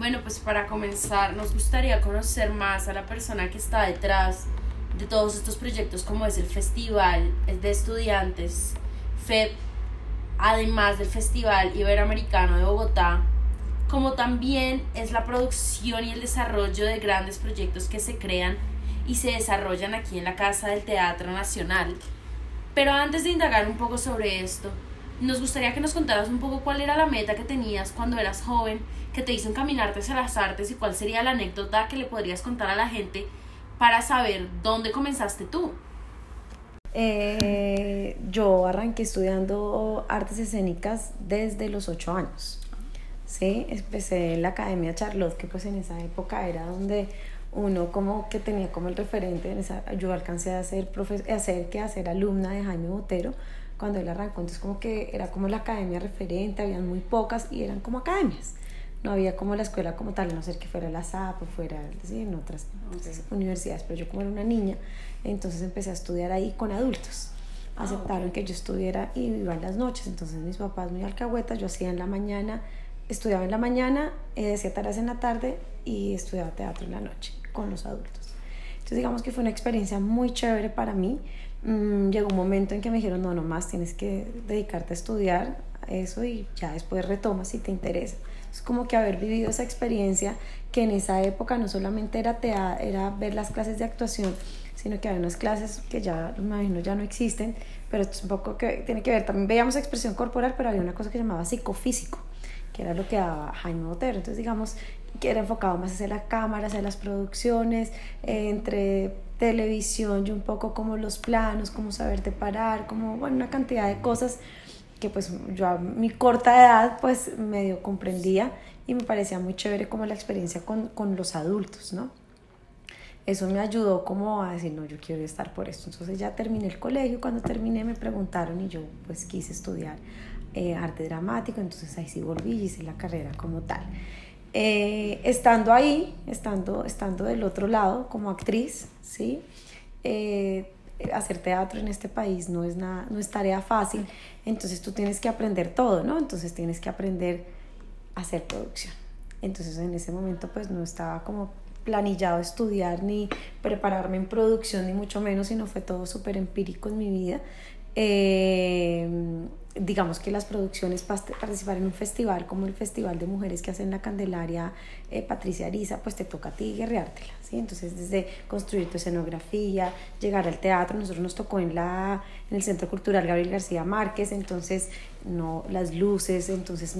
Bueno, pues para comenzar, nos gustaría conocer más a la persona que está detrás de todos estos proyectos, como es el Festival de Estudiantes FEB, además del Festival Iberoamericano de Bogotá, como también es la producción y el desarrollo de grandes proyectos que se crean y se desarrollan aquí en la Casa del Teatro Nacional. Pero antes de indagar un poco sobre esto, nos gustaría que nos contaras un poco cuál era la meta que tenías cuando eras joven, que te hizo encaminarte hacia las artes y cuál sería la anécdota que le podrías contar a la gente para saber dónde comenzaste tú. Eh, yo arranqué estudiando artes escénicas desde los ocho años. Sí, empecé en la Academia Charlotte, que pues en esa época era donde uno como que tenía como el referente, en esa, yo alcancé a ser, a ser, que a ser alumna de Jaime Botero cuando él arrancó, entonces como que era como la academia referente, habían muy pocas y eran como academias, no había como la escuela como tal, a no ser que fuera la SAP o fuera en otras universidades, pero yo como era una niña, entonces empecé a estudiar ahí con adultos. Ah, Aceptaron que yo estuviera y iba en las noches, entonces mis papás muy alcahuetas, yo hacía en la mañana, estudiaba en la mañana, eh, hacía tareas en la tarde y estudiaba teatro en la noche con los adultos. Entonces digamos que fue una experiencia muy chévere para mí. Mm, llegó un momento en que me dijeron, no, no más, tienes que dedicarte a estudiar eso y ya después retomas si te interesa. Es como que haber vivido esa experiencia que en esa época no solamente era, era ver las clases de actuación, sino que había unas clases que ya, me imagino, ya no existen, pero es un poco que tiene que ver, también veíamos expresión corporal, pero había una cosa que se llamaba psicofísico, que era lo que daba Jaime Botero. Entonces, digamos, que era enfocado más hacia la cámara, hacia las producciones, eh, entre televisión y un poco como los planos, cómo saberte parar, como bueno, una cantidad de cosas que pues yo a mi corta edad pues medio comprendía y me parecía muy chévere como la experiencia con, con los adultos, ¿no? Eso me ayudó como a decir, no, yo quiero estar por esto. Entonces ya terminé el colegio, cuando terminé me preguntaron y yo pues quise estudiar eh, arte dramático, entonces ahí sí volví y hice la carrera como tal. Eh, estando ahí, estando, estando del otro lado como actriz, ¿sí? Eh, hacer teatro en este país no es, nada, no es tarea fácil, entonces tú tienes que aprender todo, ¿no? Entonces tienes que aprender a hacer producción. Entonces en ese momento pues no estaba como planillado estudiar ni prepararme en producción ni mucho menos, sino fue todo súper empírico en mi vida. Eh, digamos que las producciones, participar en un festival como el Festival de Mujeres que hacen la Candelaria eh, Patricia Ariza, pues te toca a ti guerreártela, ¿sí? Entonces, desde construir tu escenografía, llegar al teatro, nosotros nos tocó en, la, en el Centro Cultural Gabriel García Márquez, entonces, no, las luces, entonces,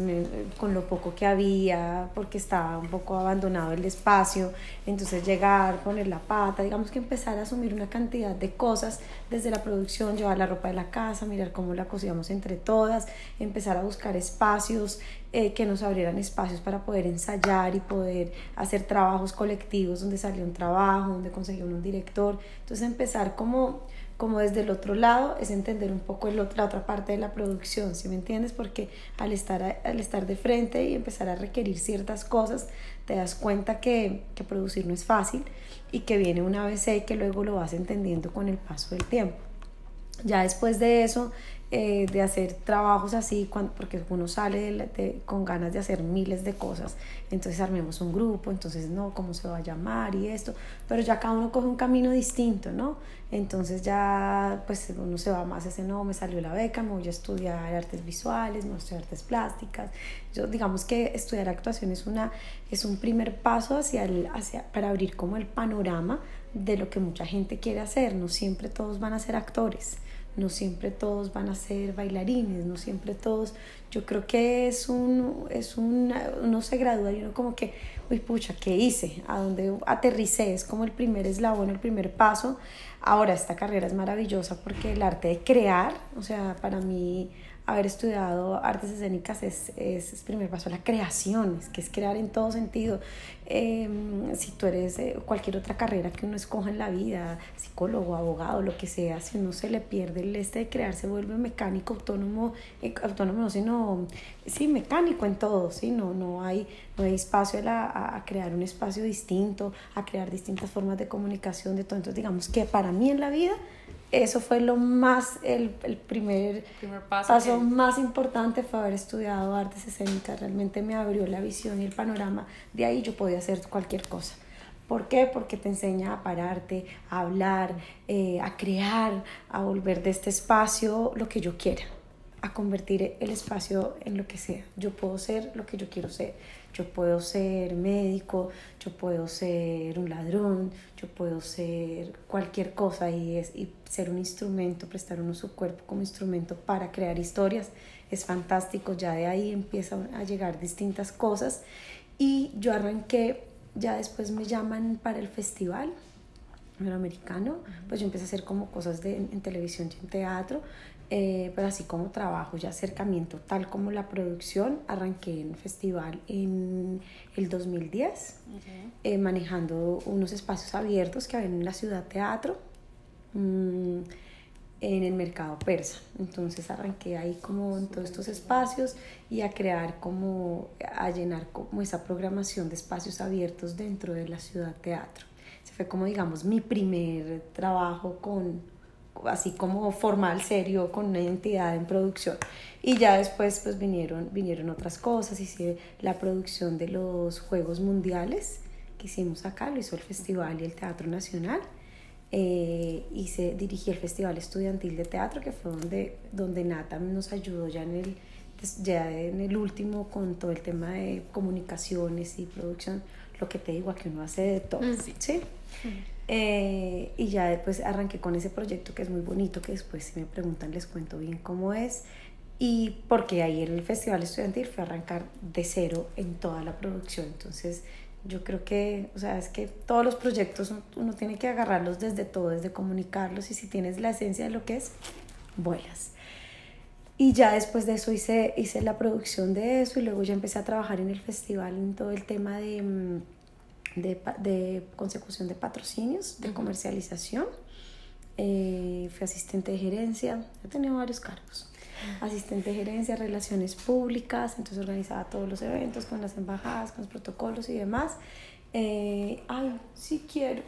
con lo poco que había, porque estaba un poco abandonado el espacio, entonces llegar, poner la pata, digamos que empezar a asumir una cantidad de cosas desde la producción, llevar la ropa de la casa, mirar cómo la cosíamos entre todas, empezar a buscar espacios eh, que nos abrieran espacios para poder ensayar y poder hacer trabajos colectivos donde salió un trabajo, donde conseguía un director. Entonces empezar como, como desde el otro lado es entender un poco la otra parte de la producción, ¿sí me entiendes? Porque al estar, al estar de frente y empezar a requerir ciertas cosas, te das cuenta que, que producir no es fácil y que viene una vez y que luego lo vas entendiendo con el paso del tiempo. Ya después de eso eh, de hacer trabajos así, cuando, porque uno sale con ganas de hacer miles de cosas, entonces armemos un grupo, entonces no, cómo se va a llamar y esto, pero ya cada uno coge un camino distinto, ¿no? Entonces ya pues uno se va más ese, no, me salió la beca, me voy a estudiar artes visuales, me voy a estudiar artes plásticas, yo digamos que estudiar actuación es, una, es un primer paso hacia el, hacia, para abrir como el panorama de lo que mucha gente quiere hacer, no siempre todos van a ser actores no siempre todos van a ser bailarines, no siempre todos, yo creo que es un, es un, uno se gradúa y uno como que, uy pucha, ¿qué hice? ¿A dónde aterricé? Es como el primer eslabón, el primer paso. Ahora, esta carrera es maravillosa porque el arte de crear, o sea, para mí haber estudiado artes escénicas es, es, el primer paso a la creación, es que es crear en todo sentido. Em, si tú eres eh, cualquier otra carrera que uno escoja en la vida, psicólogo, abogado, lo que sea, si uno se le pierde el este de crear, se vuelve mecánico, autónomo, eh, autónomo no, sino, sí, mecánico en todo, ¿sí? No, no, hay, no hay espacio a, a crear un espacio distinto, a crear distintas formas de comunicación, de todo. Entonces, digamos que para mí en la vida, eso fue lo más, el, el primer, Primer paso. paso más importante fue haber estudiado artes escénicas. Realmente me abrió la visión y el panorama. De ahí yo podía hacer cualquier cosa. ¿Por qué? Porque te enseña a pararte, a hablar, eh, a crear, a volver de este espacio lo que yo quiera, a convertir el espacio en lo que sea. Yo puedo ser lo que yo quiero ser. Yo puedo ser médico, yo puedo ser un ladrón, yo puedo ser cualquier cosa y, es, y ser un instrumento, prestar uno su cuerpo como instrumento para crear historias. Es fantástico, ya de ahí empiezan a llegar distintas cosas y yo arranqué, ya después me llaman para el festival americano, pues yo empecé a hacer como cosas de, en televisión y en teatro, eh, pero así como trabajo, ya acercamiento, tal como la producción, arranqué en festival en el 2010, Ok. eh, manejando unos espacios abiertos que había en la ciudad teatro, mm, en el mercado persa. Entonces arranqué ahí como en todos estos espacios y a crear como, a llenar como esa programación de espacios abiertos dentro de la ciudad teatro. Ese fue como digamos mi primer trabajo con, así como formal, serio, con una entidad en producción. Y ya después pues vinieron, vinieron otras cosas, hice la producción de los Juegos Mundiales que hicimos acá, lo hizo el Festival y el Teatro Nacional. Eh, hice, dirigí el Festival Estudiantil de Teatro, que fue donde, donde Nata nos ayudó ya en el, ya en el último con todo el tema de comunicaciones y producción. Lo que te digo, aquí uno hace de todo. Mm, sí. ¿sí? Eh, y ya después arranqué con ese proyecto que es muy bonito, que después si me preguntan les cuento bien cómo es. Y porque ahí en el Festival Estudiantil fue a arrancar de cero en toda la producción. Entonces yo creo que, o sea, es que todos los proyectos uno- uno tiene que agarrarlos desde todo, desde comunicarlos y si tienes la esencia de lo que es, vuelas. Y ya después de eso hice, hice la producción de eso y luego ya empecé a trabajar en el festival en todo el tema de, mm, de, de consecución de patrocinios, de comercialización. Eh, fui asistente de gerencia, he tenido varios cargos. Asistente de gerencia, relaciones públicas, entonces organizaba todos los eventos con las embajadas, con los protocolos y demás. Eh, ay, sí quiero.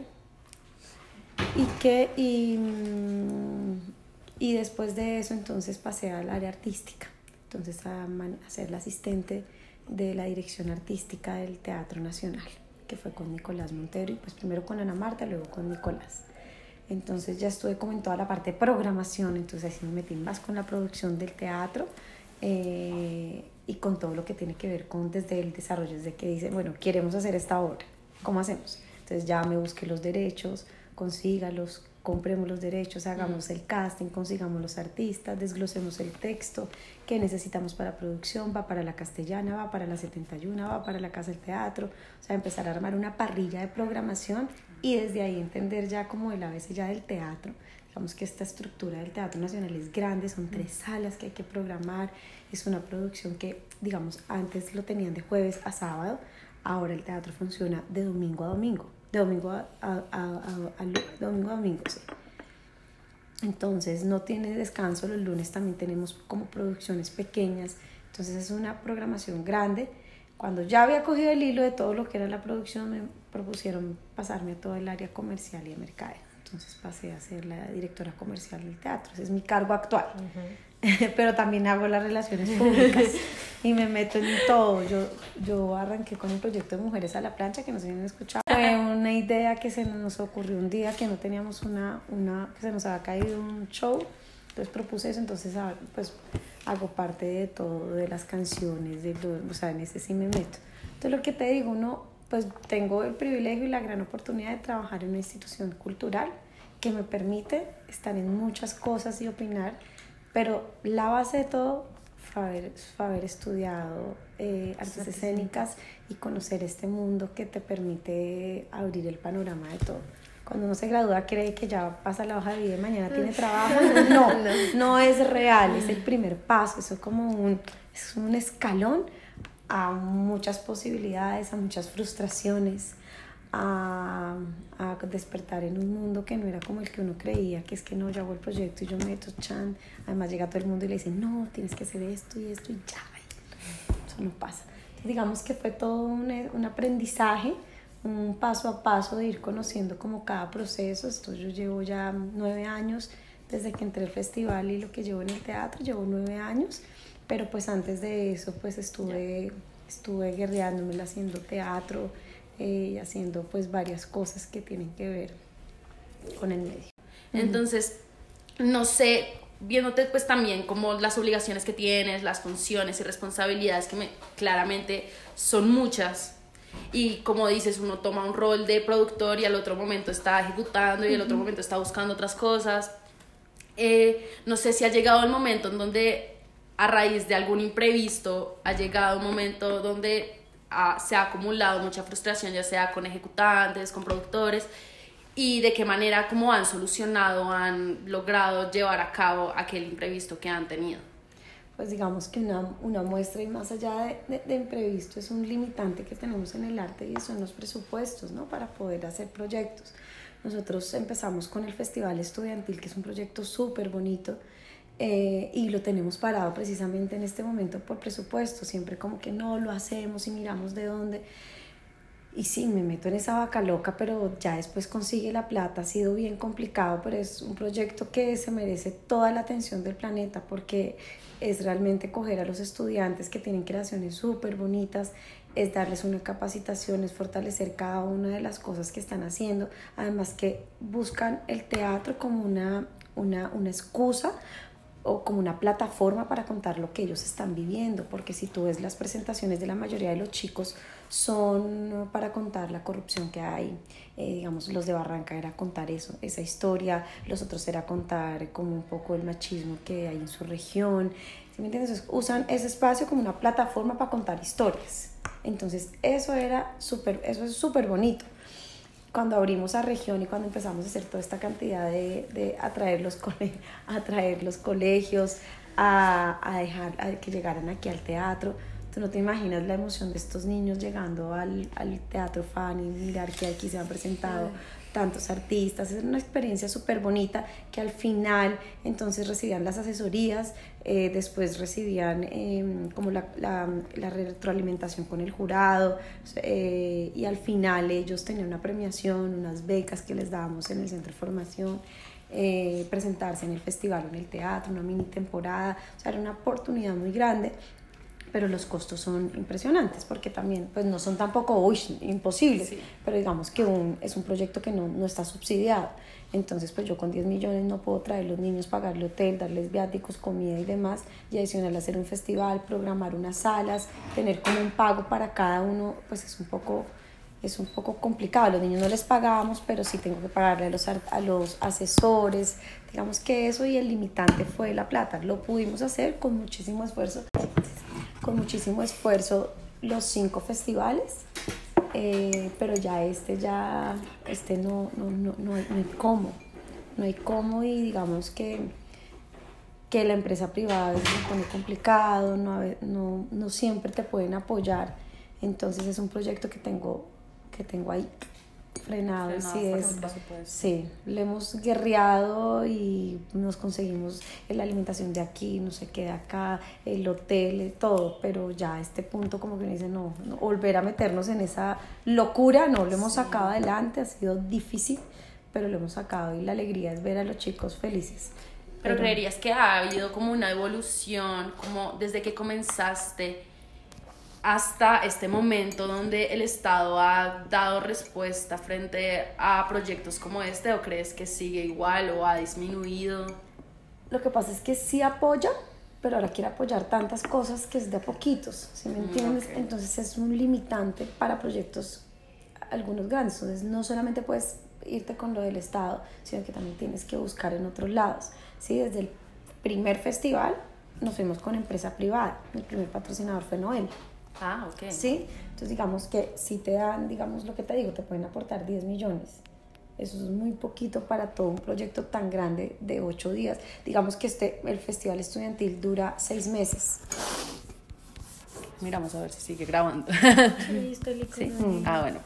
Y que, y, mm, y después de eso entonces pasé al área artística, entonces a, a ser la asistente de la dirección artística del Teatro Nacional, que fue con Nicolás Montero y pues primero con Ana Marta, luego con Nicolás. Entonces ya estuve como en toda la parte de programación, entonces así me metí más con la producción del teatro eh, y con todo lo que tiene que ver con desde el desarrollo, desde que dice, bueno, queremos hacer esta obra, ¿cómo hacemos? Entonces ya me busqué los derechos, consígalos, compremos los derechos, hagamos el casting, consigamos los artistas, desglosemos el texto, qué necesitamos para producción, va para la castellana, va para la 71, va para la casa del teatro, o sea, empezar a armar una parrilla de programación y desde ahí entender ya como el ABC ya del teatro. Digamos que esta estructura del Teatro Nacional es grande, son tres salas que hay que programar, es una producción que, digamos, antes lo tenían de jueves a sábado, ahora el teatro funciona de domingo a domingo, de domingo a, a, a, a- domingo domingo, sí. Entonces no tiene descanso, los lunes también tenemos como producciones pequeñas, entonces es una programación grande. Cuando ya había cogido el hilo de todo lo que era la producción, me propusieron pasarme a todo el área comercial y de mercadeo. Entonces pasé a ser la directora comercial del teatro, ese es mi cargo actual. Pero también hago las relaciones públicas y me meto en todo. Yo, yo arranqué con el proyecto de Mujeres a la Plancha, que no sé si han escuchado. Fue una idea que se nos ocurrió un día que no teníamos una, una que se nos había caído un show. Entonces propuse eso, entonces ah, pues hago parte de todo, de las canciones, de lo- o sea, en ese sí me meto. Entonces lo que te digo, uno, pues tengo el privilegio y la gran oportunidad de trabajar en una institución cultural que me permite estar en muchas cosas y opinar, pero la base de todo fue haber, fue haber estudiado eh, artes escénicas. y conocer este mundo que te permite abrir el panorama de todo. Cuando uno se gradúa cree que ya pasa la hoja de vida y mañana tiene trabajo. No, no. es real, es el primer paso, eso es como un, es un escalón a muchas posibilidades, a muchas frustraciones, a, a despertar en un mundo que no era como el que uno creía, que es que no, yo hago el proyecto y yo meto chan, además llega todo el mundo y le dice, no, tienes que hacer esto y esto y ya, eso no pasa. Entonces, digamos que fue todo un, un aprendizaje, un paso a paso de ir conociendo como cada proceso, esto yo llevo ya nueve años desde que entré al festival y lo que llevo en el teatro, llevo nueve años, pero pues antes de eso pues estuve, estuve guerreándome haciendo teatro eh, haciendo pues varias cosas que tienen que ver con el medio. Entonces, no sé, viéndote pues también como las obligaciones que tienes, las funciones y responsabilidades que me, claramente son muchas. Y como dices, uno toma un rol de productor y al otro momento está ejecutando y al otro momento está buscando otras cosas. Eh, no sé si ha llegado el momento en donde a raíz de algún imprevisto ha llegado un momento donde se ha acumulado mucha frustración, ya sea con ejecutantes, con productores, y de qué manera, cómo han solucionado, han logrado llevar a cabo aquel imprevisto que han tenido. Pues digamos que una, una muestra y más allá de, de, imprevisto es un limitante que tenemos en el arte y son los presupuestos, ¿no? Para poder hacer proyectos. Nosotros empezamos con el Festival Estudiantil, que es un proyecto súper bonito, eh, y lo tenemos parado precisamente en este momento por presupuesto, siempre como que no lo hacemos y miramos de dónde. Y sí, me meto en esa vaca loca, pero ya después consigue la plata. Ha sido bien complicado, pero es un proyecto que se merece toda la atención del planeta porque es realmente coger a los estudiantes que tienen creaciones súper bonitas, es darles una capacitación, es fortalecer cada una de las cosas que están haciendo. Además que buscan el teatro como una, una, una excusa o como una plataforma para contar lo que ellos están viviendo, porque si tú ves las presentaciones de la mayoría de los chicos son para contar la corrupción que hay, eh, digamos, los de Barranca era contar eso, esa historia, los otros era contar como un poco el machismo que hay en su región, ¿sí me entiendes? usan ese espacio como una plataforma para contar historias, entonces eso era súper, eso es súper bonito cuando abrimos a región y cuando empezamos a hacer toda esta cantidad de, de atraer, los atraer los colegios, a, a dejar a que llegaran aquí al teatro, tú no te imaginas la emoción de estos niños llegando al, al teatro fan y mirar que aquí se han presentado tantos artistas, es una experiencia súper bonita que al final entonces recibían las asesorías, eh, después recibían em, como la, la, la, retroalimentación con el jurado eh, y al final ellos tenían una premiación, unas becas que les dábamos en el centro de formación. Eh, presentarse en el festival o en el teatro, una mini temporada, o sea, era una oportunidad muy grande pero los costos son impresionantes porque también pues no son tampoco uy, imposibles, pero digamos que un, es un proyecto que no, no, está subsidiado. Entonces pues yo con 10 millones no puedo traer los niños, pagarle hotel, darles viáticos, comida y demás, y adicional hacer un festival, programar unas salas, tener como un pago para cada uno, pues es un poco es un poco complicado. A los niños no les pagamos, pero sí tengo que pagarle a los, a los asesores. Digamos que eso y el limitante fue la plata. Lo pudimos hacer con muchísimo esfuerzo con muchísimo esfuerzo los cinco festivales, eh, pero ya este ya, este no, no, no, no, hay, no hay cómo, no hay cómo y digamos que, que la empresa privada es muy complicado, no, no, no siempre te pueden apoyar, entonces es un proyecto que tengo, que tengo ahí frenado, sí es. sí le hemos guerreado y nos conseguimos la alimentación de aquí no sé qué de acá el hotel todo pero ya a este punto como que me dice no, volver a meternos en esa locura no lo hemos sacado adelante ha sido difícil pero lo hemos sacado y la alegría es ver a los chicos felices. Pero, pero creerías que ha habido como una evolución como desde que comenzaste hasta este momento donde el Estado ha dado respuesta frente a proyectos como este o crees que sigue igual o ha disminuido? Lo que pasa es que sí apoya, pero ahora quiere apoyar tantas cosas que es de poquitos, ¿sí me mm, entiendes? Entonces es un limitante para proyectos algunos grandes, entonces no solamente puedes irte con lo del Estado, sino que también tienes que buscar en otros lados, ¿sí? Desde el primer festival nos fuimos con empresa privada, el primer patrocinador fue Noel, Ah, ok. Sí, entonces digamos que si te dan, digamos lo que te digo, te pueden aportar 10 millones. Eso es muy poquito para todo un proyecto tan grande de 8 días. Digamos que este, el festival estudiantil dura 6 meses. Miramos a ver si sigue grabando. sí. Ah, bueno.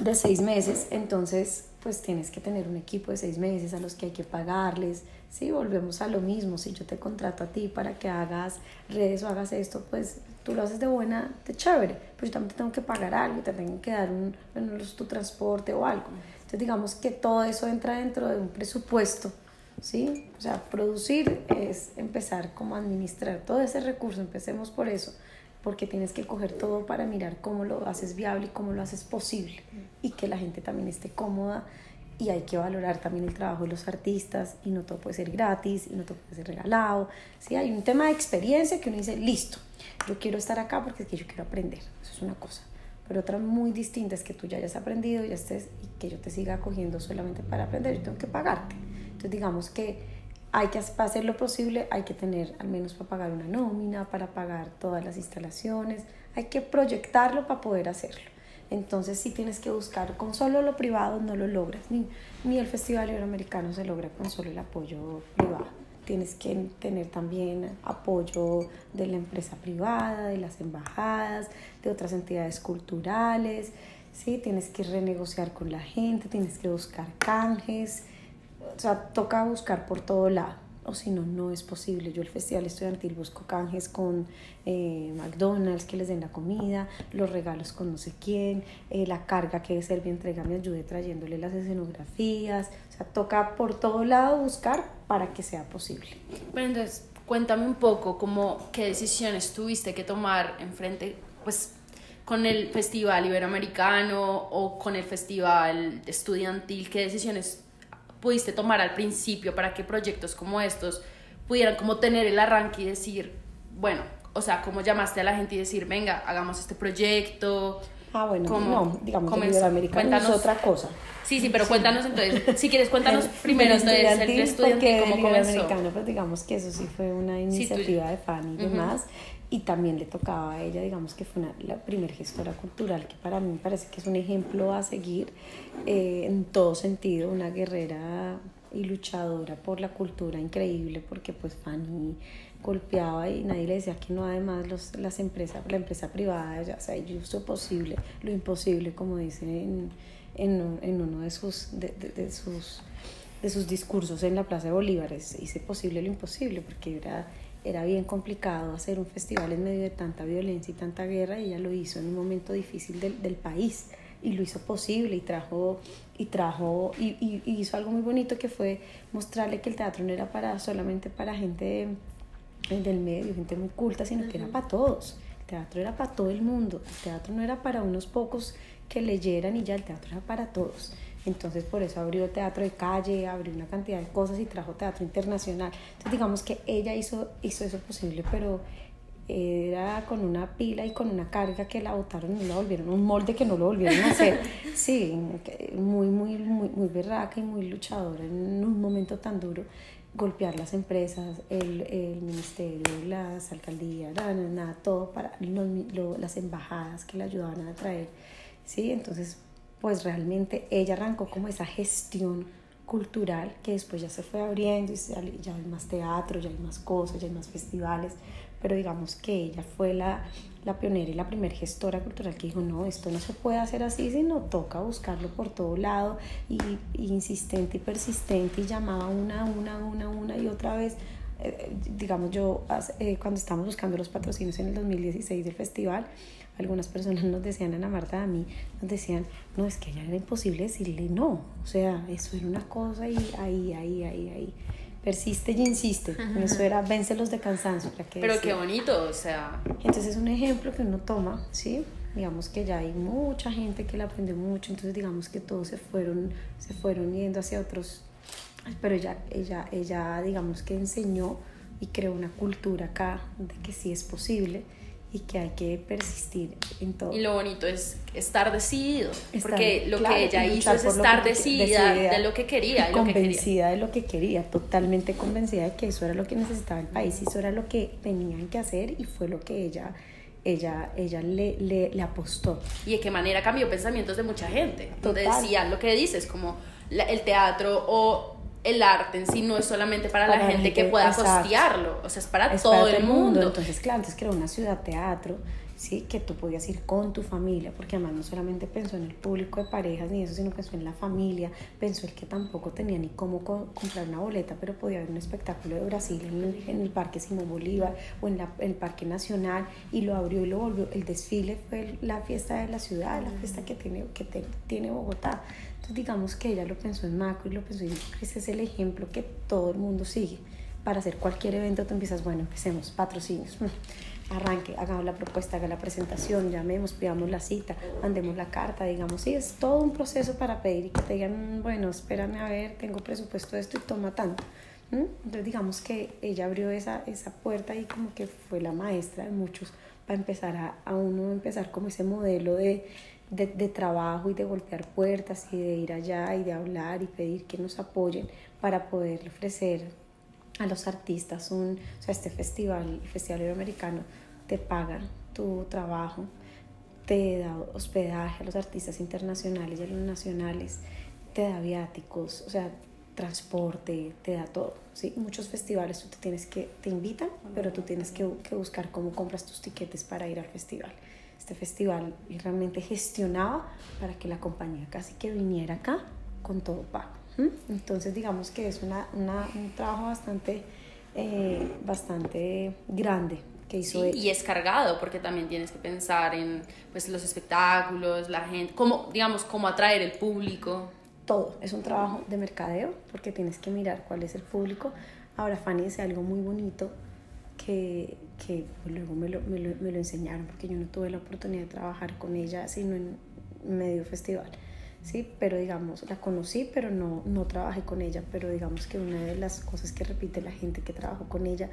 De 6 meses, entonces pues tienes que tener un equipo de 6 meses a los que hay que pagarles, Sí, volvemos a lo mismo. Si yo te contrato a ti para que hagas redes o hagas esto, pues tú lo haces de buena, de chévere, pero yo también te tengo que pagar algo, te tengo que dar un, bueno, tu transporte o algo. Entonces digamos que todo eso entra dentro de un presupuesto ¿sí? O sea, producir es empezar como administrar todo ese recurso, empecemos por eso, porque tienes que coger todo para mirar cómo lo haces viable y cómo lo haces posible y que la gente también esté cómoda y hay que valorar también el trabajo de los artistas y no todo puede ser gratis y no todo puede ser regalado. Sí, hay un tema de experiencia que uno dice, listo, yo quiero estar acá porque es que yo quiero aprender, eso es una cosa. Pero otra muy distinta es que tú ya hayas aprendido, ya estés y que yo te siga acogiendo solamente para aprender, yo tengo que pagarte. Entonces digamos que hay que hacer lo posible, hay que tener al menos para pagar una nómina, para pagar todas las instalaciones, hay que proyectarlo para poder hacerlo. Entonces si tienes que buscar con solo lo privado no lo logras, ni, ni el Festival Iberoamericano se logra con solo el apoyo privado. Tienes que tener también apoyo de la empresa privada, de las embajadas, de otras entidades culturales, ¿sí? Tienes que renegociar con la gente, tienes que buscar canjes, o sea, toca buscar por todo lado o si no, no es posible. Yo el festival estudiantil busco canjes con eh, McDonald's, que les den la comida, los regalos con no sé quién, eh, la carga que Servia entrega me ayude trayéndole las escenografías, o sea, toca por todo lado buscar para que sea posible. Bueno, entonces, cuéntame un poco cómo, qué decisiones tuviste que tomar en frente, pues, con el Festival Iberoamericano o con el Festival Estudiantil, qué decisiones pudiste tomar al principio para que proyectos como estos pudieran como tener el arranque y decir, bueno, o sea, cómo llamaste a la gente y decir, venga, hagamos este proyecto. Ah, bueno, no, digamos que el americano es otra cosa. Sí, sí, pero cuéntanos entonces, si quieres cuéntanos primero entonces el estudiante cómo comenzó. Americano, pero digamos que eso sí fue una iniciativa de Fanny y demás y también le tocaba a ella, digamos que fue una, la primer gestora cultural, que para mí me parece que es un ejemplo a seguir eh, en todo sentido, una guerrera y luchadora por la cultura increíble, porque pues Fanny golpeaba y nadie le decía que no, además los, las empresas, la empresa privada, ya sea, hizo posible, lo imposible, como dicen en, en, en uno de sus, de, de, sus, de sus discursos en la Plaza de Bolívar, hice posible lo imposible, porque era era bien complicado hacer un festival en medio de tanta violencia y tanta guerra y ella lo hizo en un momento difícil del, del país y lo hizo posible y trajo y trajo y, y, hizo algo muy bonito que fue mostrarle que el teatro no era para solamente para gente del medio, gente muy culta, sino que era para todos. El teatro era para todo el mundo. El teatro no era para unos pocos que leyeran y ya el teatro era para todos. Entonces por eso abrió teatro de calle, abrió una cantidad de cosas y trajo teatro internacional. Entonces digamos que ella hizo, hizo eso posible, pero era con una pila y con una carga que la botaron y la volvieron un molde que no lo volvieron a hacer. Sí, muy, muy, muy, muy berraca y muy luchadora en un momento tan duro. Golpear las empresas, el, el ministerio, las alcaldías, nada, todo para las embajadas que le ayudaban a traer. Sí, entonces pues realmente ella arrancó como esa gestión cultural que después ya se fue abriendo y ya hay más teatro, ya hay más cosas, ya hay más festivales, pero digamos que ella fue la, la pionera y la primer gestora cultural que dijo, no, esto no se puede hacer así, sino toca buscarlo por todo lado y, insistente y persistente y llamaba una, una, una, una y otra vez. Eh, digamos, yo eh, cuando estábamos buscando los patrocinios en el 2016 del festival, algunas personas nos decían, Ana Marta, a mí, nos decían, no, es que ya era imposible decirle no. O sea, eso era una cosa y ahí, ahí, ahí, ahí. Persiste y insiste. Eso era vénselos de cansancio. Pero qué bonito, o sea. Entonces es un ejemplo que uno toma, ¿sí? Digamos que ya hay mucha gente que la aprendió mucho, entonces digamos que todos se fueron, se fueron yendo hacia otros. Pero ella, ella, ella, digamos que enseñó y creó una cultura acá de que sí es posible y que hay que persistir en todo. Y lo bonito es estar decidido, porque lo que ella hizo es estar decidida, de lo que quería. convencida de lo que quería, totalmente convencida de que eso era lo que necesitaba el país y eso era lo que tenían que hacer y fue lo que ella ella, ella le, le, le apostó. Y de qué manera cambió pensamientos de mucha gente, donde decían lo que dices, como el teatro o el arte en sí no es solamente para, la, gente, que pueda costearlo, o sea, es para todo el mundo. Entonces, claro, entonces creó una ciudad teatro ¿sí? que tú podías ir con tu familia, porque además no solamente pensó en el público de parejas ni eso, sino pensó en la familia, pensó el que tampoco tenía ni cómo comprar una boleta, pero podía ver un espectáculo de Brasil en el, Parque Simón Bolívar o en, el Parque Nacional y lo abrió y lo volvió. El desfile fue la fiesta de la ciudad, la fiesta que tiene, que tiene Bogotá. Entonces digamos que ella lo pensó en macro y lo pensó y ese es el ejemplo que todo el mundo sigue. Para hacer cualquier evento tú empiezas, bueno, empecemos, patrocinios arranque, hagamos la propuesta, haga la presentación, llamemos, pidamos la cita, mandemos la carta, digamos, sí, es todo un proceso para pedir y que te digan, bueno, espérame a ver, tengo presupuesto de esto y toma tanto. Entonces digamos que ella abrió esa, esa puerta y como que fue la maestra de muchos para empezar a, a uno empezar como ese modelo de, de, de, trabajo y de golpear puertas y de ir allá y de hablar y pedir que nos apoyen para poder ofrecer a los artistas un, o sea, este festival, el Festival Iberoamericano, te paga tu trabajo, te da hospedaje a los artistas internacionales y a los nacionales, te da viáticos, o sea, transporte, te da todo. ¿sí? Muchos festivales tú te tienes que, te invitan, pero tú tienes que, que buscar cómo compras tus tiquetes para ir al festival. Este festival realmente gestionaba para que la compañía casi que viniera acá con todo pago. Entonces digamos que es una, una, un trabajo bastante, eh, bastante grande que hizo sí, Y es cargado porque también tienes que pensar en pues, los espectáculos, la gente, cómo, digamos, cómo atraer el público. Todo, es un trabajo de mercadeo porque tienes que mirar cuál es el público. Ahora Fanny dice algo muy bonito que, que luego me lo, me, lo, me lo enseñaron porque yo no tuve la oportunidad de trabajar con ella sino en medio festival ¿sí? Pero digamos, la conocí, pero no, no trabajé con ella, pero digamos que una de las cosas que repite la gente que trabajó con ella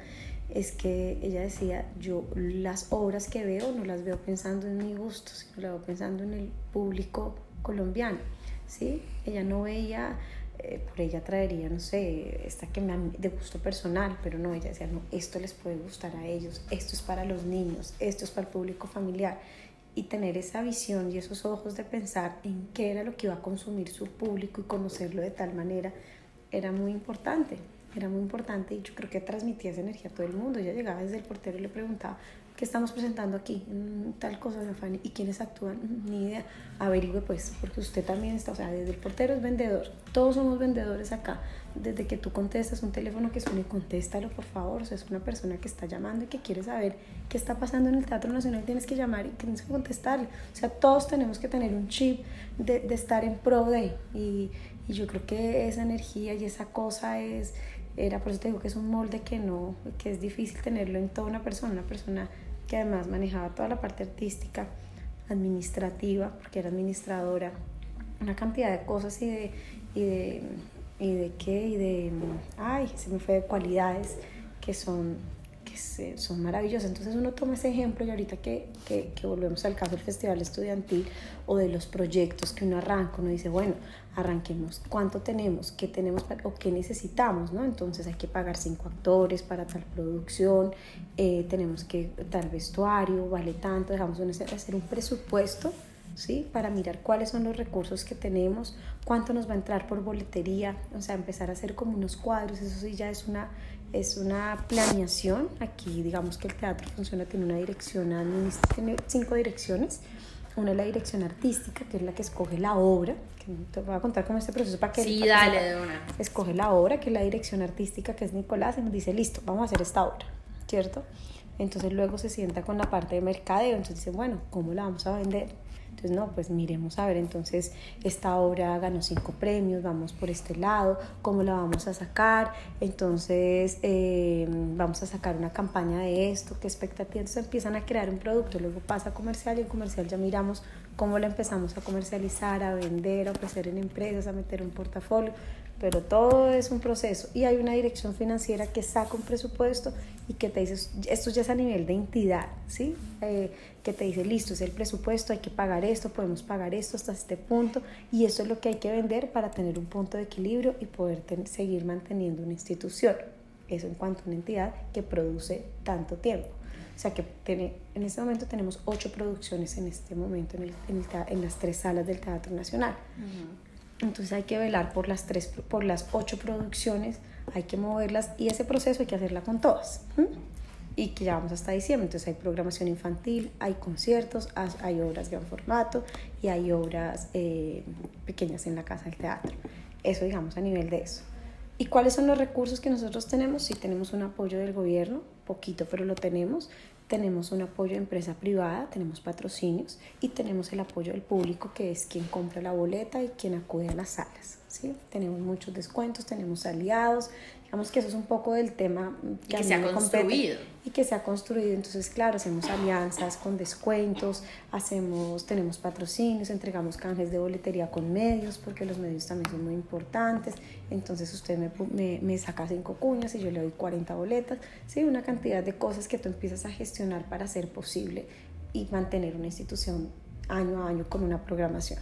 es que ella decía, yo las obras que veo no las veo pensando en mi gusto, sino las veo pensando en el público colombiano, ¿sí? Ella no veía, eh, por ella traería, no sé, esta que me de gusto personal, pero no, ella decía, no, esto les puede gustar a ellos, esto es para los niños, esto es para el público familiar y tener esa visión y esos ojos de pensar en qué era lo que iba a consumir su público y conocerlo de tal manera era muy importante, era muy importante y yo creo que transmitía esa energía a todo el mundo. Ella llegaba desde el portero y le preguntaba, ¿qué estamos presentando aquí? Mm, tal cosa, Fanny. ¿Y quiénes actúan? Mm, ni idea. Averigüe pues, porque usted también está, o sea, desde el portero es vendedor. Todos somos vendedores acá. Desde que tú contestas un teléfono que suene, contéstalo por favor. O sea, es una persona que está llamando y que quiere saber qué está pasando en el Teatro Nacional. Tienes que llamar y tienes que contestarle. O sea, todos tenemos que tener un chip de, de estar en pro de. Y, y yo creo que esa energía y esa cosa es era por eso te digo que es un molde que no que es difícil tenerlo en toda una persona una persona que además manejaba toda la parte artística administrativa porque era administradora una cantidad de cosas y de y de qué y de ay se me fue de cualidades que son son maravillosas. Entonces uno toma ese ejemplo y ahorita que, que, que, volvemos al caso del festival estudiantil o de los proyectos que uno arranca, uno dice, bueno, arranquemos, ¿cuánto tenemos? ¿Qué tenemos o qué necesitamos? ¿no? Entonces hay que pagar cinco actores para tal producción, eh, tenemos que tal vestuario, vale tanto, dejamos hacer un presupuesto. ¿Sí? Para mirar cuáles son los recursos que tenemos, cuánto nos va a entrar por boletería, o sea, empezar a hacer como unos cuadros, eso sí ya es una, es una planeación. Aquí digamos que el teatro funciona, tiene una dirección, tiene cinco direcciones. Una es la dirección artística, que es la que escoge la obra, que te voy a contar cómo es este proceso para que... Sí, dale, de una. Escoge la obra, que es la dirección artística, que es Nicolás, y nos dice, listo, vamos a hacer esta obra, ¿cierto? Entonces luego se sienta con la parte de mercadeo, entonces dice, bueno, ¿cómo la vamos a vender? Entonces, no, pues miremos a ver, entonces esta obra ganó cinco premios, vamos por este lado, ¿cómo la vamos a sacar? Entonces, eh, vamos a sacar una campaña de esto, qué expectativas. Entonces empiezan a crear un producto, luego pasa comercial y en comercial ya miramos cómo la empezamos a comercializar, a vender, a ofrecer en empresas, a meter un portafolio pero todo es un proceso y hay una dirección financiera que saca un presupuesto y que te dice, esto ya es a nivel de entidad, ¿sí? Eh, que te dice, listo, es el presupuesto, hay que pagar esto, podemos pagar esto hasta este punto y eso es lo que hay que vender para tener un punto de equilibrio y poder seguir manteniendo una institución. Eso en cuanto a una entidad que produce tanto tiempo. O sea que tiene, en este momento tenemos ocho producciones en este momento en, el, en, las tres salas del Teatro Nacional. Entonces hay que velar por las, tres, por las ocho producciones, hay que moverlas y ese proceso hay que hacerla con todas. y que ya vamos hasta diciembre. Entonces hay programación infantil, hay conciertos, hay obras de gran formato y hay obras eh, pequeñas en la casa del teatro. Eso digamos a nivel de eso. ¿Y cuáles son los recursos que nosotros tenemos? Sí tenemos un apoyo del gobierno, poquito, pero lo tenemos. Tenemos un apoyo de empresa privada, tenemos patrocinios y tenemos el apoyo del público, que es quien compra la boleta y quien acude a las salas. ¿sí? Tenemos muchos descuentos, tenemos aliados, Digamos que eso es un poco del tema que, se ha construido. y que se ha construido. Entonces, claro, hacemos alianzas con descuentos, hacemos, tenemos patrocinios, entregamos canjes de boletería con medios, porque los medios también son muy importantes. Entonces, usted me, me, me saca cinco cuñas y yo le doy 40 boletas. Sí, una cantidad de cosas que tú empiezas a gestionar para hacer posible y mantener una institución año a año con una programación.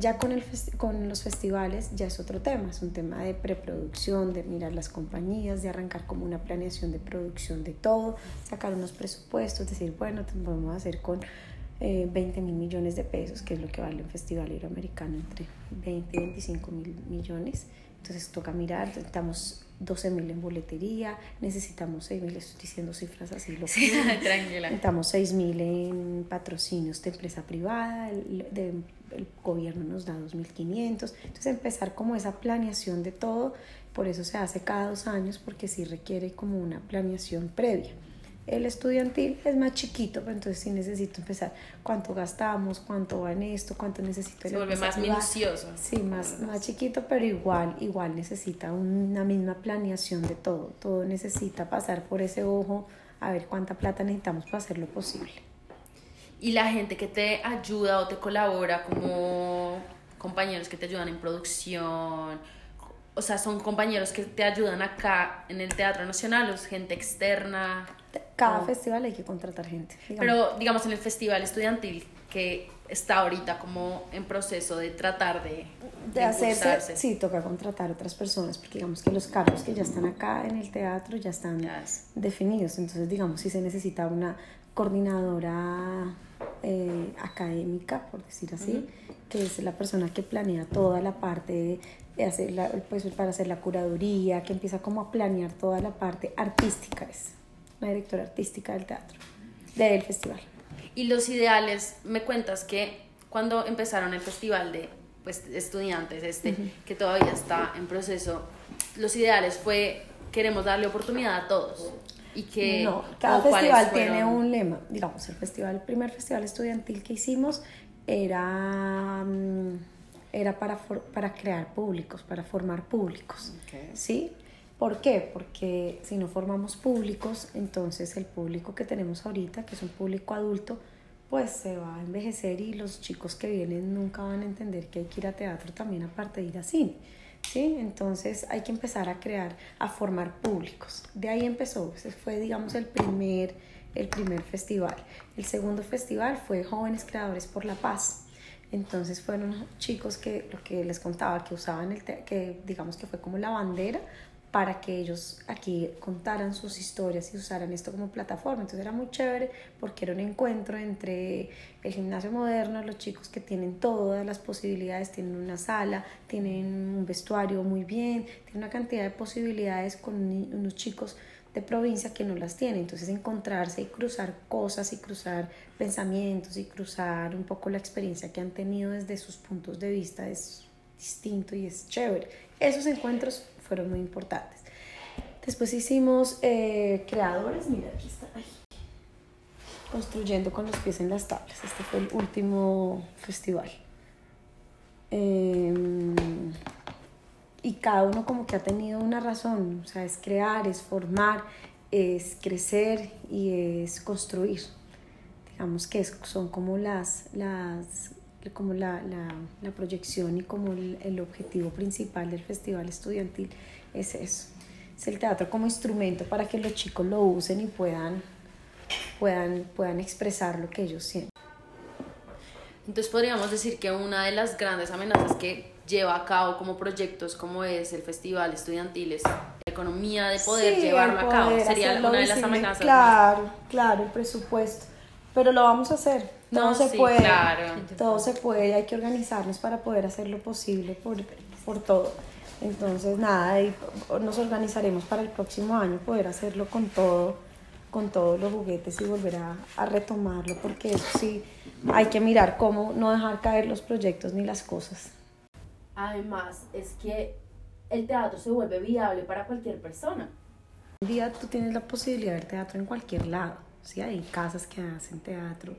Ya con, el con los festivales ya es otro tema, es un tema de preproducción, de mirar las compañías, de arrancar como una planeación de producción de todo, sacar unos presupuestos, decir, bueno, vamos a hacer con 20 eh, mil millones de pesos, que es lo que vale un festival iberoamericano, entre 20 y 25 mil millones. Entonces toca mirar, estamos 12 mil en boletería, necesitamos 6 mil, estoy diciendo cifras así lo sí, tranquila. Necesitamos 6 mil en patrocinios de empresa privada, de, el gobierno nos da 2.500, entonces empezar como esa planeación de todo, por eso se hace cada dos años, porque sí requiere como una planeación previa. El estudiantil es más chiquito, pero entonces sí necesito empezar cuánto gastamos, cuánto va en esto, cuánto necesito. Se vuelve más minucioso. Sí, más, más chiquito, pero igual, igual necesita una misma planeación de todo. Todo necesita pasar por ese ojo a ver cuánta plata necesitamos para hacer lo posible. Y la gente que te ayuda o te colabora como compañeros que te ayudan en producción, o sea, son compañeros que te ayudan acá en el Teatro Nacional o es gente externa. Cada festival hay que contratar gente. Pero digamos en el festival estudiantil que está ahorita como en proceso de tratar de, de, hacerse, sí, toca contratar otras personas porque digamos que los cargos que ya están acá en el teatro ya están definidos. Entonces digamos si se necesita una coordinadora eh, académica, por decir así, que es la persona que planea toda la parte de hacer la, pues, para hacer la curaduría, que empieza como a planear toda la parte artística, es la directora artística del teatro, del festival. Y los ideales, me cuentas que cuando empezaron el festival de pues, estudiantes, este, que todavía está en proceso, los ideales fue queremos darle oportunidad a todos y que no cada festival tiene un lema digamos el festival el primer festival estudiantil que hicimos era mm, era para, para crear públicos para formar públicos sí ¿Por qué? Porque si no formamos públicos, entonces el público que tenemos ahorita, que es un público adulto, pues se va a envejecer y los chicos que vienen nunca van a entender que hay que ir a teatro también aparte de ir a cine. ¿Sí? Entonces hay que empezar a crear, a formar públicos. De ahí empezó, ese fue digamos el primer, el primer festival. El segundo festival fue Jóvenes Creadores por la Paz. Entonces fueron chicos que, lo que les contaba, que usaban el, que digamos que fue como la bandera para que ellos aquí contaran sus historias y usaran esto como plataforma. Entonces era muy chévere porque era un encuentro entre el gimnasio moderno, los chicos que tienen todas las posibilidades, tienen una sala, tienen un vestuario muy bien, tienen una cantidad de posibilidades con unos chicos de provincia que no las tienen. Entonces encontrarse y cruzar cosas y cruzar pensamientos y cruzar un poco la experiencia que han tenido desde sus puntos de vista es distinto y es chévere. Esos encuentros fueron muy importantes. Después hicimos eh, creadores, mira, aquí está, construyendo con los pies en las tablas. Este fue el último festival. Em, y cada uno como que ha tenido una razón, o sea, es crear, es formar, es crecer y es construir. Digamos que son como las, las como la, la, la proyección y como el, el, objetivo principal del festival estudiantil es eso. Es el teatro como instrumento para que los chicos lo usen y puedan, puedan, puedan expresar lo que ellos sienten. Entonces podríamos decir que una de las grandes amenazas que lleva a cabo como proyectos como es el festival estudiantil es la economía de poder llevarlo a cabo. Sería una de las amenazas. Claro, claro, el presupuesto. Pero lo vamos a hacer todo se puede. Todo se puede, hay que organizarnos para poder hacer lo posible por, por todo. Entonces, nada, nos organizaremos para el próximo año poder hacerlo con todo, con todos los juguetes y volver a, a retomarlo, porque eso sí, hay que mirar cómo no dejar caer los proyectos ni las cosas. Además, es que el teatro se vuelve viable para cualquier persona. Un día tú tienes la posibilidad de ver teatro en cualquier lado, ¿sí? Hay casas que hacen teatro,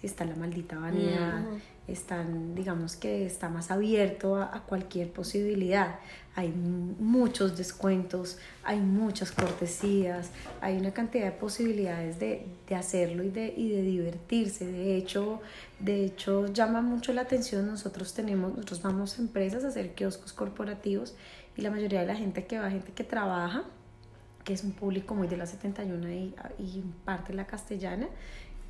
¿sí? Está la maldita vanidad, están, digamos que está más abierto a, a, cualquier posibilidad. Hay muchos descuentos, hay muchas cortesías, hay una cantidad de posibilidades de, de hacerlo y de, y de divertirse. De hecho, de hecho, llama mucho la atención. Nosotros tenemos, nosotros vamos a empresas a hacer kioscos corporativos y la mayoría de la gente que va, gente que trabaja, que es un público muy de la 71 y, y parte de la castellana,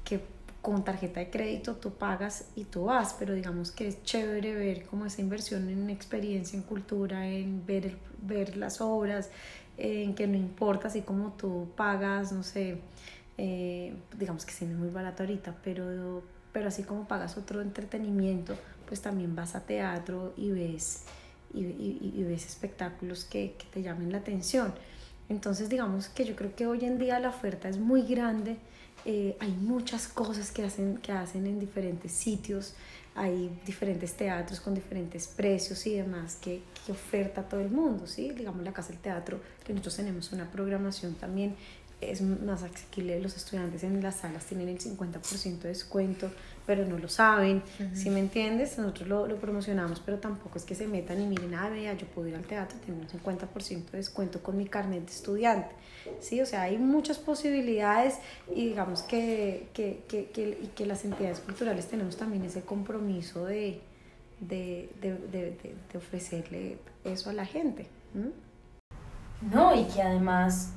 que con tarjeta de crédito tú pagas y tú vas, pero digamos que es chévere ver como esa inversión en experiencia, en cultura, en ver, ver las obras, en que no importa así como tú pagas, no sé, eh, digamos que sí no es muy barato ahorita, pero, pero así como pagas otro entretenimiento, pues también vas a teatro y ves, y, y ves espectáculos que, que te llamen la atención. Entonces digamos que yo creo que hoy en día la oferta es muy grande eh, hay muchas cosas que hacen, que hacen en diferentes sitios, hay diferentes teatros con diferentes precios y demás que, que oferta todo el mundo, ¿sí? Digamos la Casa del Teatro, que nosotros tenemos una programación también es más asequible, los estudiantes en las salas tienen el 50% de descuento, pero no lo saben, si ¿sí me entiendes? Nosotros lo, lo, promocionamos, pero tampoco es que se metan y miren, ah, vea, yo puedo ir al teatro, tengo un 50% de descuento con mi carnet de estudiante, ¿sí? O sea, hay muchas posibilidades y digamos que, que, que, que, y que las entidades culturales tenemos también ese compromiso de, de, de, de, de ofrecerle eso a la gente. ¿Mm? No, y que además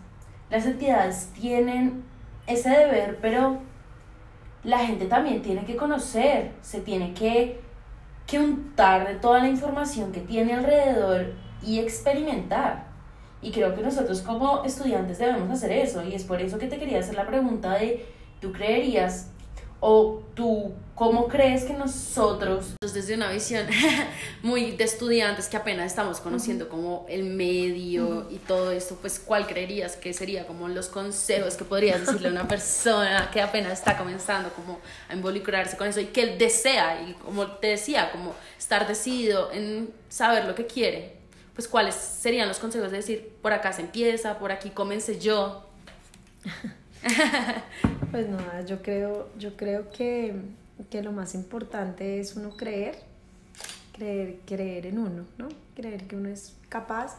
las entidades tienen ese deber, pero la gente también tiene que conocer, se tiene que, que untar de toda la información que tiene alrededor y experimentar. Y creo que nosotros como estudiantes debemos hacer eso. Y es por eso que te quería hacer la pregunta de, ¿tú creerías o tú cómo crees que nosotros, desde una visión muy de estudiantes que apenas estamos conociendo como el medio y todo esto, pues cuál creerías que sería como los consejos que podrías decirle a una persona que apenas está comenzando como a involucrarse con eso y que él desea y como te decía, como estar decidido en saber lo que quiere? Pues cuáles serían los consejos de decir, por acá se empieza, por aquí comencé yo. pues nada, yo creo, yo creo que, que, lo más importante es uno creer, creer, creer en uno, ¿no? Creer que uno es capaz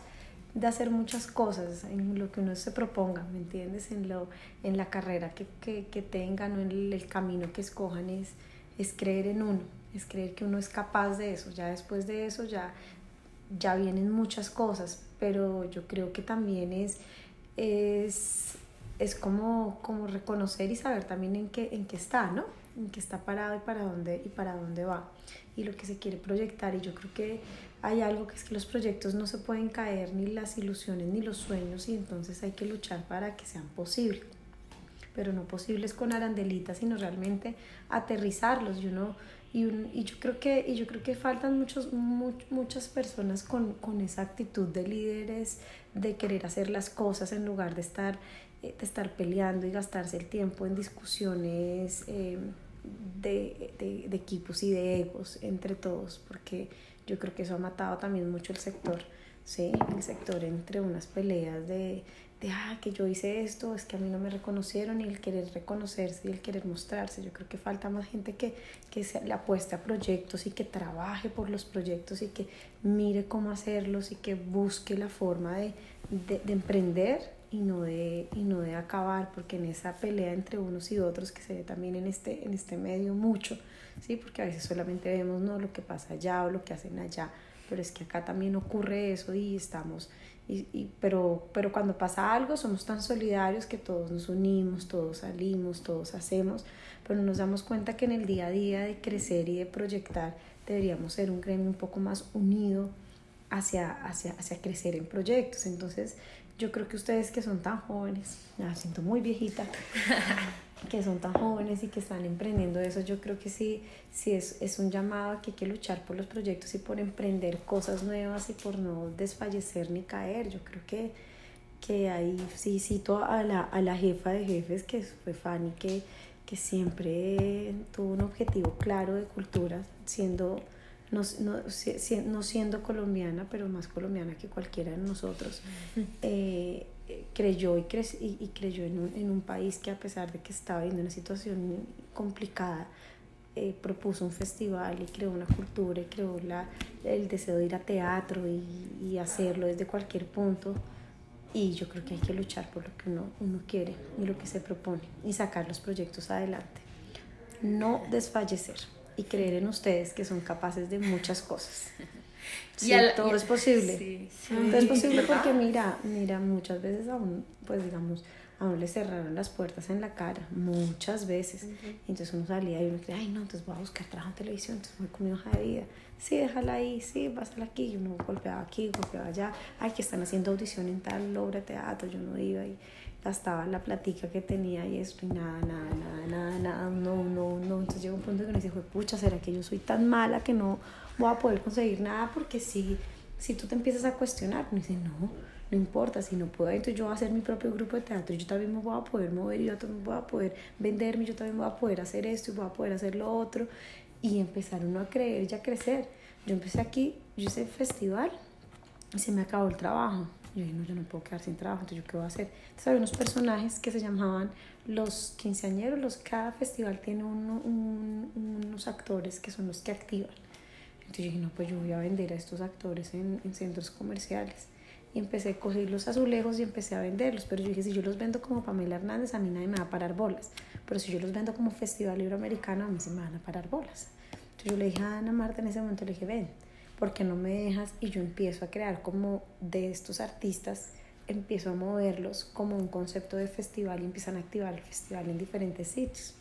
de hacer muchas cosas en lo que uno se proponga, ¿me entiendes? En, lo, en la carrera que, que, que tengan o en el, el, camino que escojan es, es creer en uno, es creer que uno es capaz de eso. Ya después de eso ya, ya vienen muchas cosas, pero yo creo que también es, es es como, como reconocer y saber también en qué, en qué está, ¿no? En qué está parado y para dónde y para dónde va. Y lo que se quiere proyectar. Y yo creo que hay algo que es que los proyectos no se pueden caer ni las ilusiones ni los sueños y entonces hay que luchar para que sean posibles. Pero no posibles con arandelitas sino realmente aterrizarlos. Y uno y, un, y yo creo que y yo creo que faltan muchos much, muchas personas con, con esa actitud de líderes de querer hacer las cosas en lugar de estar de estar peleando y gastarse el tiempo en discusiones eh, de, de, de, equipos y de egos entre todos, porque yo creo que eso ha matado también mucho el sector, ¿sí? El sector entre unas peleas de, de, ah, que yo hice esto, es que a mí no me reconocieron y el querer reconocerse y el querer mostrarse. Yo creo que falta más gente que, que se le apueste a proyectos y que trabaje por los proyectos y que mire cómo hacerlos y que busque la forma de, de emprender y no de, y no de acabar, porque en esa pelea entre unos y otros que se ve también en este, en este medio mucho, ¿sí? porque a veces solamente vemos ¿no? lo que pasa allá o lo que hacen allá, pero es que acá también ocurre eso y estamos, y, y, pero, pero cuando pasa algo somos tan solidarios que todos nos unimos, todos salimos, todos hacemos, pero nos damos cuenta que en el día a día de crecer y de proyectar deberíamos ser un gremio un poco más unido hacia, hacia, hacia crecer en proyectos. Entonces, yo creo que ustedes que son tan jóvenes, me siento muy viejita, que son tan jóvenes y que están emprendiendo eso, yo creo que sí, sí es, es un llamado a que hay que luchar por los proyectos y por emprender cosas nuevas y por no desfallecer ni caer. Yo creo que, que ahí sí cito a la, a la jefa de jefes, que fue Fanny, que, que siempre tuvo un objetivo claro de cultura, siendo, no, no, no siendo colombiana, pero más colombiana que cualquiera de nosotros. Eh, creyó y, cre y, y, creyó en un, en un país que a pesar de que estaba viviendo una situación complicada, eh, propuso un festival y creó una cultura y creó la, el deseo de ir a teatro y, y, hacerlo desde cualquier punto. Y yo creo que hay que luchar por lo que uno, uno quiere y lo que se propone y sacar los proyectos adelante. No desfallecer y creer en ustedes que son capaces de muchas cosas. Sí, todo es posible. Sí, sí, todo es posible porque mira, mira, muchas veces aún, pues digamos, a uno le cerraron las puertas en la cara, muchas veces. Entonces uno salía y uno decía, ay no, entonces voy a buscar trabajo en televisión, entonces voy con mi hoja de vida. Sí, déjala ahí, sí, pásala aquí. Y uno golpeaba aquí, golpeaba allá. Ay, que están haciendo audición en tal obra de teatro, yo no iba y gastaba la platica que tenía y esto y nada, nada, nada, nada, nada, no, no, no. Entonces llegó un punto que uno dice, pucha, ¿será que yo soy tan mala que no voy a poder conseguir nada? Porque si, si tú te empiezas a cuestionar, uno dice, no, no importa, si no puedo, entonces yo voy a hacer mi propio grupo de teatro, yo también me voy a poder mover, yo también voy a poder venderme, yo también voy a poder hacer esto y voy a poder hacer lo otro y empezar uno a creer y a crecer. Yo empecé aquí, yo hice festival y se me acabó el trabajo. Yo dije, no, yo no puedo quedar sin trabajo, entonces yo qué voy a hacer. Entonces había unos personajes que se llamaban los quinceañeros, los, cada festival tiene uno, un, unos actores que son los que activan. Entonces yo dije, no, pues yo voy a vender a estos actores en, en centros comerciales y empecé a coger los azulejos y empecé a venderlos. Pero yo dije, si yo los vendo como Pamela Hernández, a mí nadie me va a parar bolas. Pero si yo los vendo como Festival Iberoamericano, a mí se me van a parar bolas. Entonces yo le dije a Ana Marta en ese momento, le dije, ven, ¿por qué no me dejas? Y yo empiezo a crear como de estos artistas, empiezo a moverlos como un concepto de festival y empiezan a activar el festival en diferentes sitios.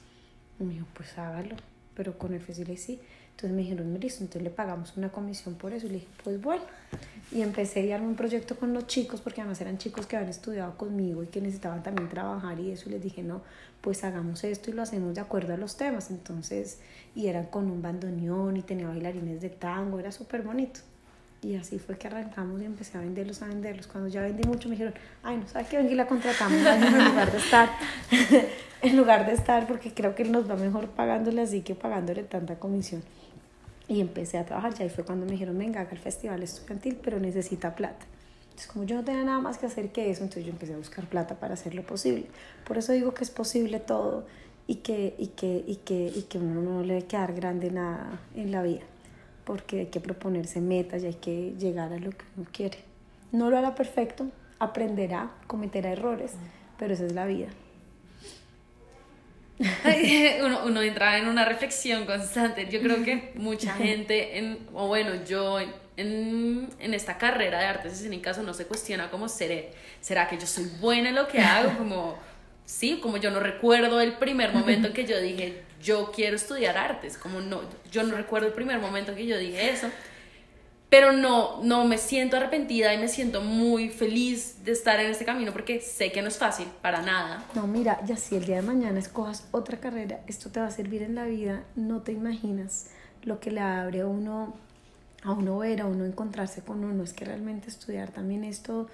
Y me dijo, pues hágalo. Pero con el festival sí. Entonces me dijeron, listo, entonces le pagamos una comisión por eso. Y le dije, pues bueno. Y empecé a armar un proyecto con los chicos, porque además eran chicos que habían estudiado conmigo y que necesitaban también trabajar y eso. Y les dije, no, pues hagamos esto y lo hacemos de acuerdo a los temas. Entonces, y eran con un bandoneón y tenía bailarines de tango, era súper bonito. Y así fue que arrancamos y empecé a venderlos, a venderlos. Cuando ya vendí mucho me dijeron, ay, no, ¿sabes qué? Ven y la contratamos en lugar de estar, en lugar de estar, porque creo que nos va mejor pagándole así que pagándole tanta comisión. Y empecé a trabajar, ya ahí fue cuando me dijeron, venga, haga el festival estudiantil, pero necesita plata. Entonces, como yo no tenía nada más que hacer que eso, entonces yo empecé a buscar plata para hacerlo posible. Por eso digo que es posible todo y que, y que, y que, y que uno no le debe quedar grande nada en la vida, porque hay que proponerse metas y hay que llegar a lo que uno quiere. No lo hará perfecto, aprenderá, cometerá errores, pero esa es la vida. uno, uno entra en una reflexión constante. Yo creo que mucha gente, en, o bueno, yo en, en esta carrera de artes escénicas uno se cuestiona como seré, ¿será que yo soy buena en lo que hago? Como, sí, como yo no recuerdo el primer momento que yo dije, yo quiero estudiar artes, como no, yo no recuerdo el primer momento que yo dije eso pero no, no me siento arrepentida y me siento muy feliz de estar en este camino porque sé que no es fácil para nada. No, mira, ya si el día de mañana escojas otra carrera, esto te va a servir en la vida, no te imaginas lo que le abre a uno, a uno ver, a uno encontrarse con uno, es que realmente estudiar también esto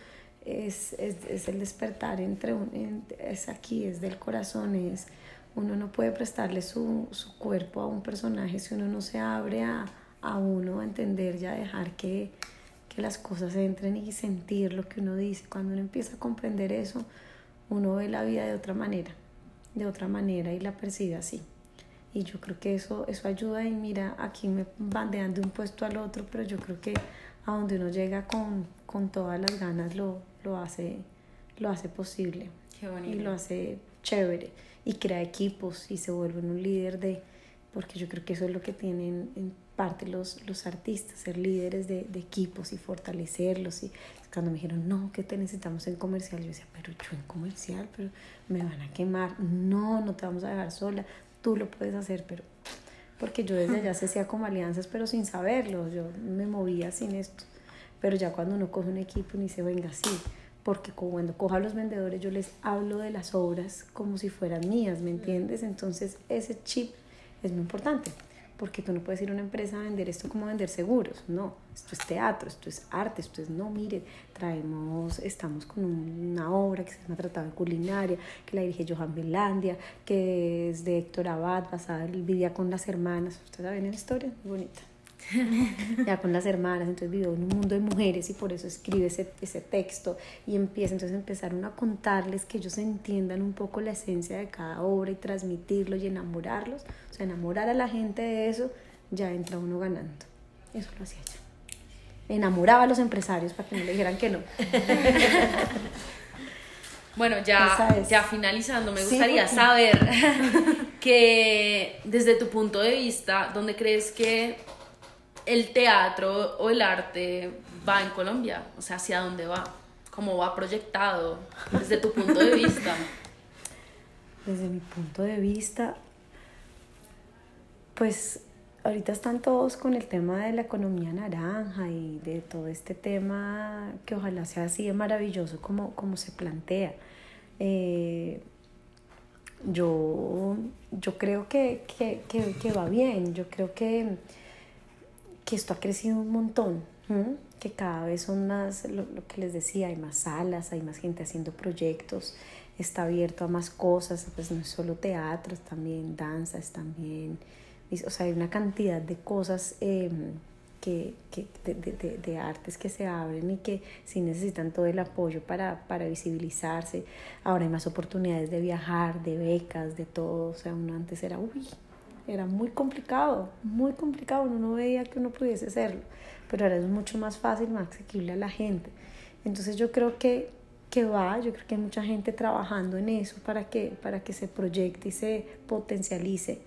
es, es, es el despertar entre un, es aquí, es del corazón, es uno no puede prestarle su, su cuerpo a un personaje si uno no se abre a a uno a entender y a dejar que, que las cosas entren y sentir lo que uno dice. Cuando uno empieza a comprender eso, uno ve la vida de otra manera, de otra manera y la percibe así. Y yo creo que eso, eso ayuda y mira, aquí me bandean de un puesto al otro, pero yo creo que a donde uno llega con, con todas las ganas lo, lo, hace, lo hace posible. Y lo hace chévere. Y crea equipos y se vuelve un líder de, porque yo creo que eso es lo que tienen en parte los, los artistas, ser líderes de, de, equipos y fortalecerlos. Y cuando me dijeron, no, ¿qué te necesitamos en comercial? Yo decía, pero yo en comercial, pero me van a quemar. No, no te vamos a dejar sola, tú lo puedes hacer, pero porque yo desde allá se hacía como alianzas, pero sin saberlo, yo me movía sin esto. Pero ya cuando uno coge un equipo y dice, venga, sí, porque cuando coja a los vendedores yo les hablo de las obras como si fueran mías, ¿me entiendes? Entonces ese chip es muy importante porque tú no puedes ir a una empresa a vender esto como vender seguros, no, esto es teatro, esto es arte, esto es, no, mire, traemos, estamos con una obra que se llama Tratado de Culinaria, que la dirige Johan Belandia, que es de Héctor Abad, basada en el Vida con las hermanas, ustedes saben la historia, muy bonita. ya con las hermanas, entonces vivió en un mundo de mujeres y por eso escribe ese, ese texto y empieza, entonces empezaron a contarles que ellos entiendan un poco la esencia de cada obra y transmitirlo y enamorarlos, o sea, enamorar a la gente de eso, ya entra uno ganando. Eso lo hacía yo. Enamoraba a los empresarios para que no le dijeran que no. Bueno, ya, ya finalizando, me gustaría saber que desde tu punto de vista, ¿dónde crees que el teatro o el arte va en Colombia? O sea, ¿hacia dónde va? ¿Cómo va proyectado desde tu punto de vista? Desde mi punto de vista, pues ahorita están todos con el tema de la economía naranja y de todo este tema que ojalá sea así de maravilloso como, como se plantea. Eh, yo, yo creo que, que, que, va bien, yo creo que, que esto ha crecido un montón, que cada vez son más, lo, que les decía, hay más salas, hay más gente haciendo proyectos, está abierto a más cosas, pues no es solo teatro, es también danza, es también, o sea, hay una cantidad de cosas. Eh, que, que de, de, de, artes que se abren y que sí necesitan todo el apoyo para, para visibilizarse. Ahora hay más oportunidades de viajar, de becas, de todo. O sea, uno antes era, uy, era muy complicado, muy complicado. Uno no veía que uno pudiese hacerlo, pero ahora es mucho más fácil, más asequible a la gente. Entonces yo creo que, que va, yo creo que hay mucha gente trabajando en eso para que, para que se proyecte y se potencialice.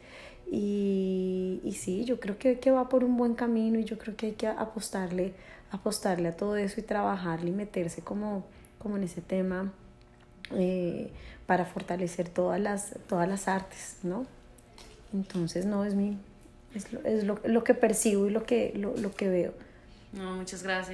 Y, y sí, yo creo que, que, va por un buen camino y yo creo que hay que apostarle, apostarle a todo eso y trabajarle y meterse como, como en ese tema eh, para fortalecer todas las, todas las artes, ¿no? Entonces, no, es, mi, es, lo, es lo, lo que percibo y lo que, lo, lo que veo. No, muchas gracias.